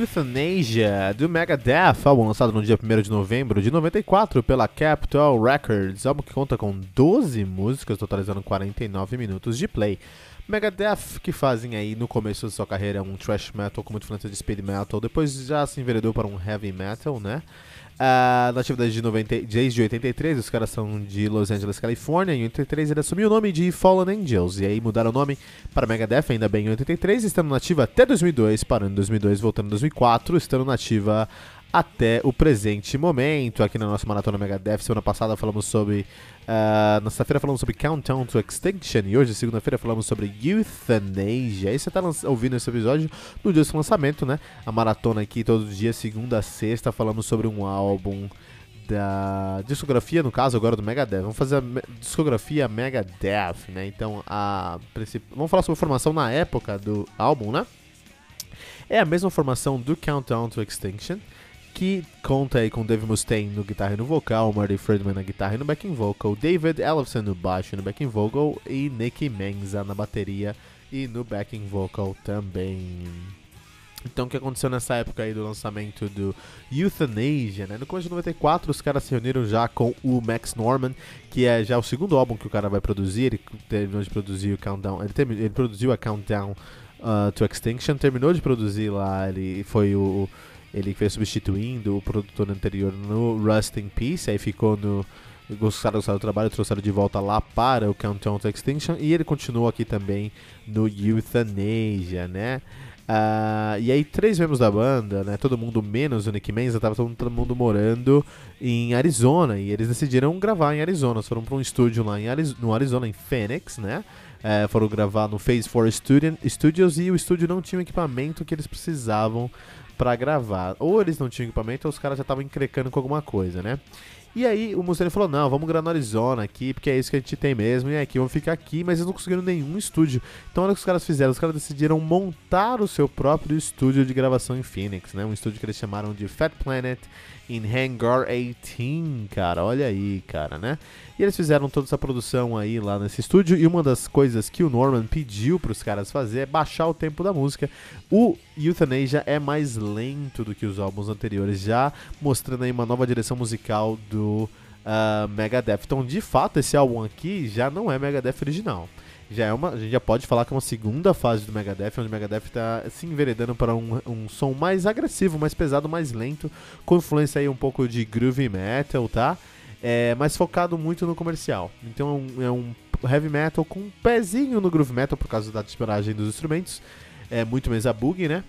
Euthanasia, do Megadeth, álbum lançado no dia 1 de novembro de 94 pela Capitol Records, álbum que conta com 12 músicas, totalizando 49 minutos de play. Megadeth, que fazem aí no começo de sua carreira um thrash metal com muita influência de speed metal, depois já se enveredou para um heavy metal, né? Uh, na atividade de 90, desde 83, os caras são de Los Angeles, Califórnia. Em 83 ele assumiu o nome de Fallen Angels e aí mudaram o nome para Megadeth, ainda bem em 83, estando nativa até 2002, parando em 2002, voltando em 2004, estando nativa até o presente momento. Aqui na nossa Maratona Megadeth, semana passada falamos sobre. Uh, na sexta-feira falamos sobre Countdown to Extinction e hoje, segunda-feira, falamos sobre Euthanasia. Aí você está ouvindo esse episódio no dia do lançamento, né? A maratona aqui todo dia, segunda a sexta, falamos sobre um álbum da discografia, no caso agora do Megadeth. Vamos fazer a discografia Megadeth, né? Então, a vamos falar sobre a formação na época do álbum, né? É a mesma formação do Countdown to Extinction que conta aí com Dave Mustaine no guitarra e no vocal, Marty Friedman na guitarra e no backing vocal, David Ellefson no baixo e no backing vocal e Nicky Menza na bateria e no backing vocal também. Então o que aconteceu nessa época aí do lançamento do Euthanasia, né? No começo de 94 os caras se reuniram já com o Max Norman, que é já o segundo álbum que o cara vai produzir, ele terminou de produzir o Countdown, ele, terminou, ele produziu a Countdown uh, to Extinction, terminou de produzir lá, ele foi o ele foi substituindo o produtor anterior no Rust in Peace, aí ficou no. Gostaram, gostaram do trabalho, trouxeram de volta lá para o Countdown to Extinction e ele continuou aqui também no Euthanasia, né? Uh, e aí, três membros da banda, né? Todo mundo menos o Nick Menza, tava todo mundo morando em Arizona. E eles decidiram gravar em Arizona. Foram para um estúdio lá em Ariz no Arizona, em Phoenix, né? Uh, foram gravar no Phase 4 Studios e o estúdio não tinha o equipamento que eles precisavam para gravar. Ou eles não tinham equipamento ou os caras já estavam encrecando com alguma coisa, né? E aí o Mustaine falou: não, vamos gravar no Arizona aqui, porque é isso que a gente tem mesmo, e aqui vamos ficar aqui, mas eles não conseguiram nenhum estúdio. Então olha o que os caras fizeram, os caras decidiram montar o seu próprio estúdio de gravação em Phoenix, né? Um estúdio que eles chamaram de Fat Planet in Hangar 18, cara. Olha aí, cara, né? E eles fizeram toda essa produção aí lá nesse estúdio. E uma das coisas que o Norman pediu para os caras fazer é baixar o tempo da música. O Euthanasia é mais lento do que os álbuns anteriores, já mostrando aí uma nova direção musical do uh, Megadeth. Então, de fato, esse álbum aqui já não é Megadeth original já é uma, a gente já pode falar que é uma segunda fase do Megadeth, onde o Megadeth está se enveredando para um, um som mais agressivo, mais pesado, mais lento, com influência aí um pouco de groove metal, tá? É, mas focado muito no comercial. Então é um é heavy metal com um pezinho no groove metal por causa da disparagem dos instrumentos. É muito a boogie, né?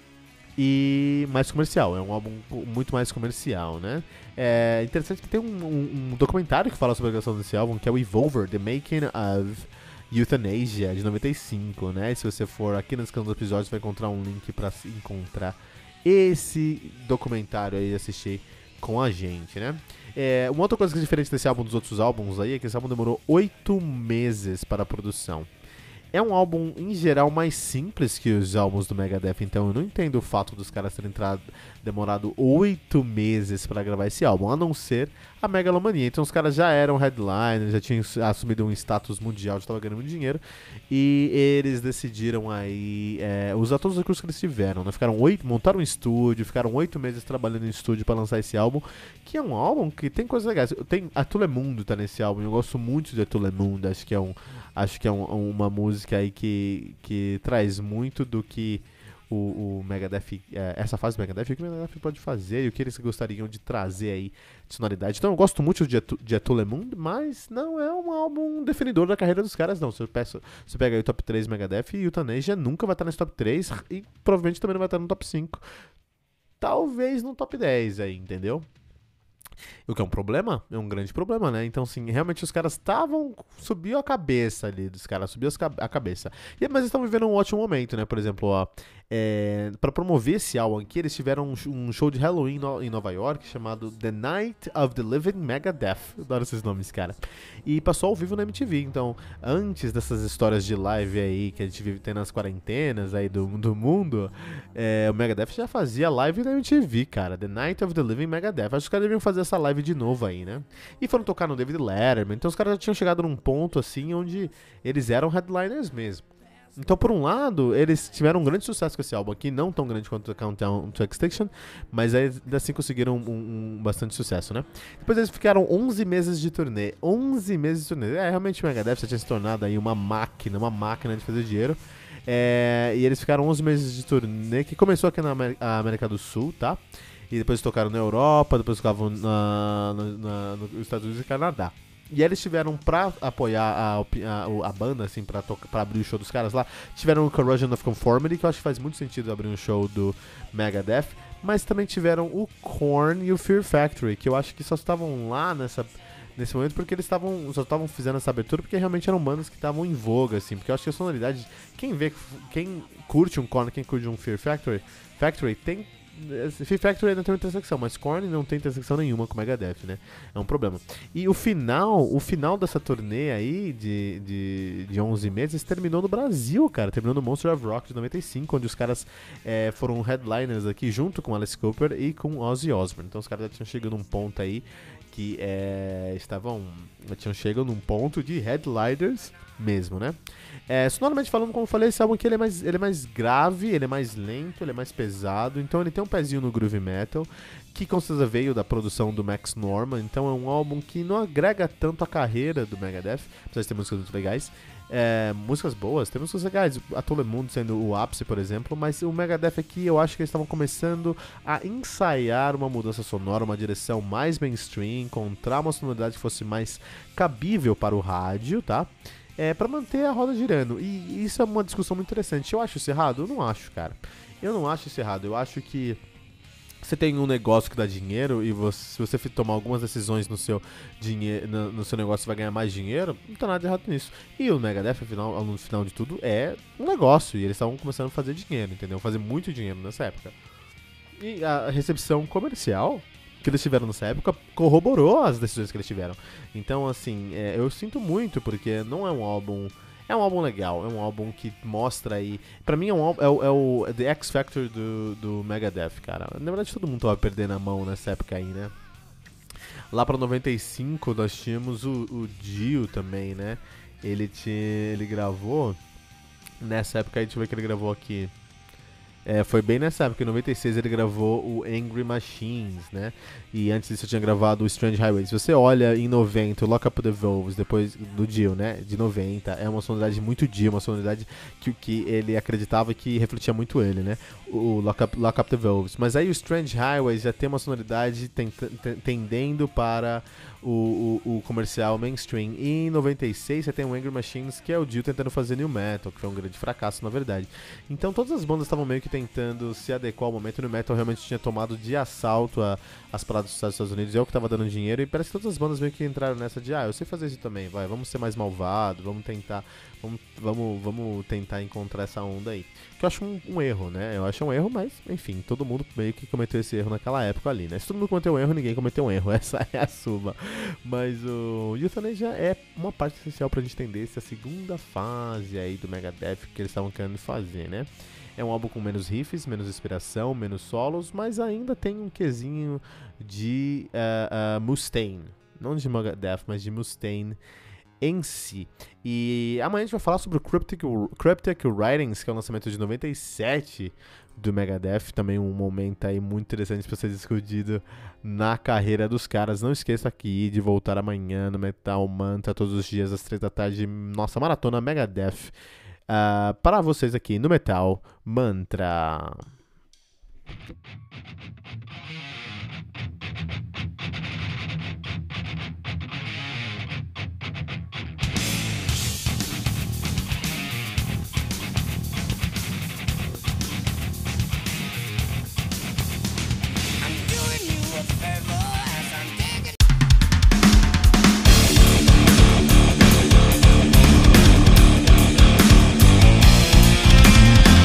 E mais comercial, é um álbum muito mais comercial, né? É interessante que tem um, um, um documentário que fala sobre a criação desse álbum, que é o Evolver, The Making of Euthanasia, de 95, né? Se você for aqui na descrição do episódio, você vai encontrar um link para encontrar esse documentário aí e assistir com a gente, né? É, uma outra coisa que é diferente desse álbum dos outros álbuns aí é que esse álbum demorou oito meses para a produção. É um álbum, em geral, mais simples que os álbuns do Megadeth, então eu não entendo o fato dos caras terem entrado, demorado oito meses para gravar esse álbum, a não ser a Megalomania. Então os caras já eram headliners, já tinham assumido um status mundial, já estavam ganhando dinheiro, e eles decidiram aí é, usar todos os recursos que eles tiveram, né? Ficaram oito, montaram um estúdio, ficaram oito meses trabalhando em estúdio para lançar esse álbum, que é um álbum que tem coisas legais. Tem a Tulemundo tá nesse álbum, eu gosto muito de Tulemundo, acho que é um acho que é um, uma música aí que, que traz muito do que o, o Megadeth, é, essa fase do Megadeth, o que o Megadeth pode fazer e o que eles gostariam de trazer aí de sonoridade. Então eu gosto muito de, de Atulemund, mas não é um álbum definidor da carreira dos caras, não. Se eu peço, você pega aí o top 3 Megadeth e o Taneja nunca vai estar nesse top 3 e provavelmente também não vai estar no top 5. talvez no top 10 aí, entendeu? O que é um problema? É um grande problema, né? Então, assim, realmente os caras estavam. Subiu a cabeça ali dos caras, subiu a cabeça. E, mas estão vivendo um ótimo momento, né? Por exemplo, ó, é, para promover esse álbum aqui, eles tiveram um, um show de Halloween no, em Nova York chamado The Night of the Living Megadeth. Eu adoro esses nomes, cara. E passou ao vivo na MTV. Então, antes dessas histórias de live aí que a gente vive tendo nas quarentenas aí do, do mundo, é, o Megadeth já fazia live na MTV, cara. The Night of the Living Megadeth. Acho que os caras deviam fazer essa live de novo aí, né? E foram tocar no David Letterman. Então, os caras já tinham chegado num ponto assim onde eles eram headliners mesmo. Então, por um lado, eles tiveram um grande sucesso com esse álbum aqui, não tão grande quanto Countdown to Extinction, mas ainda assim conseguiram um, um, bastante sucesso, né? Depois eles ficaram 11 meses de turnê. 11 meses de turnê. É, realmente o Megadeth já tinha se tornado aí uma máquina, uma máquina de fazer dinheiro. É, e eles ficaram 11 meses de turnê, que começou aqui na América do Sul, tá? E depois tocaram na Europa, depois tocavam na, na, nos Estados Unidos e Canadá. E eles tiveram pra apoiar a, a, a banda, assim, pra, pra abrir o show dos caras lá, tiveram o Corrosion of Conformity, que eu acho que faz muito sentido abrir um show do Megadeth, mas também tiveram o Korn e o Fear Factory, que eu acho que só estavam lá nessa nesse momento porque eles estavam só estavam fazendo essa abertura porque realmente eram bandas que estavam em voga assim, porque eu acho que a sonoridade, quem vê, quem curte um Korn, quem curte um Fear Factory, Factory tem Fear Factory ainda tem uma intersecção, mas Korn não tem intersecção nenhuma com Megadeth, né? É um problema. E o final, o final dessa turnê aí de, de, de 11 meses terminou no Brasil, cara. Terminou no Monster of Rock de 95, onde os caras é, foram headliners aqui junto com Alice Cooper e com Ozzy Osbourne. Então os caras já tinham chegado num ponto aí que é, estavam tinham chegado num ponto de headliners mesmo, né? É, sonoramente falando, como eu falei, esse álbum aqui ele é, mais, ele é mais grave, ele é mais lento, ele é mais pesado, então ele tem um pezinho no groove metal, que com certeza veio da produção do Max Norman, então é um álbum que não agrega tanto a carreira do Megadeth, apesar de ter músicas muito legais, é, músicas boas, tem músicas legais, a Todo Mundo sendo o ápice, por exemplo, mas o Megadeth aqui eu acho que eles estavam começando a ensaiar uma mudança sonora, uma direção mais mainstream, encontrar uma sonoridade que fosse mais cabível para o rádio, tá? É, para manter a roda girando. E isso é uma discussão muito interessante. Eu acho isso errado? Eu não acho, cara. Eu não acho isso errado. Eu acho que você tem um negócio que dá dinheiro e você, se você tomar algumas decisões no seu dinheiro, no, no, seu negócio, você vai ganhar mais dinheiro, não tá nada errado nisso. E o Megadeth, afinal, no final de tudo, é um negócio e eles estavam começando a fazer dinheiro, entendeu? Fazer muito dinheiro nessa época. E a recepção comercial que eles tiveram nessa época corroborou as decisões que eles tiveram. Então, assim, é, eu sinto muito porque não é um álbum é um álbum legal, é um álbum que mostra aí. Pra mim é, um, é, o, é o The X Factor do, do Megadeth, cara. Na verdade, todo mundo tava perdendo a mão nessa época aí, né? Lá pra 95 nós tínhamos o, o Dio também, né? Ele, tinha, ele gravou. Nessa época aí, deixa eu ver que ele gravou aqui. É, foi bem nessa época, em 96 ele gravou o Angry Machines, né? E antes disso eu tinha gravado o Strange Highways. Se você olha em 90 o Lock Up the Wolves, depois do Dio, né? De 90, é uma sonoridade muito Dio, uma sonoridade que, que ele acreditava que refletia muito ele, né? O Lock Up, Lock Up the Wolves. Mas aí o Strange Highways já tem uma sonoridade tendendo para o, o, o, comercial mainstream. E em 96 você tem o Angry Machines, que é o Dio tentando fazer new metal, que foi um grande fracasso na verdade. Então todas as bandas estavam meio que tentando se adequar ao momento. O new metal realmente tinha tomado de assalto a, as paradas dos Estados Unidos, é o que estava dando dinheiro. E parece que todas as bandas meio que entraram nessa de, ah, eu sei fazer isso também, vai, vamos ser mais malvado, vamos tentar, vamos, vamos, vamos tentar encontrar essa onda aí. Que eu acho um, um erro, né? Eu acho um erro, mas enfim, todo mundo meio que cometeu esse erro naquela época ali, né? Se todo mundo cometeu um erro, ninguém cometeu um erro. Essa é a suma. Mas o Euthanasia é uma parte essencial pra gente entender essa segunda fase aí do Megadeth que eles estavam querendo fazer, né? É um álbum com menos riffs, menos inspiração, menos solos, mas ainda tem um quesinho de uh, uh, Mustaine. Não de Megadeth, mas de Mustaine em si. E amanhã a gente vai falar sobre o Cryptic, Cryptic Writings, que é o lançamento de 97 do Megadeth, também um momento aí muito interessante para ser discutido na carreira dos caras. Não esqueça aqui de voltar amanhã no Metal Manta, todos os dias às três da tarde, nossa maratona Megadeth, uh, para vocês aqui no Metal Mantra.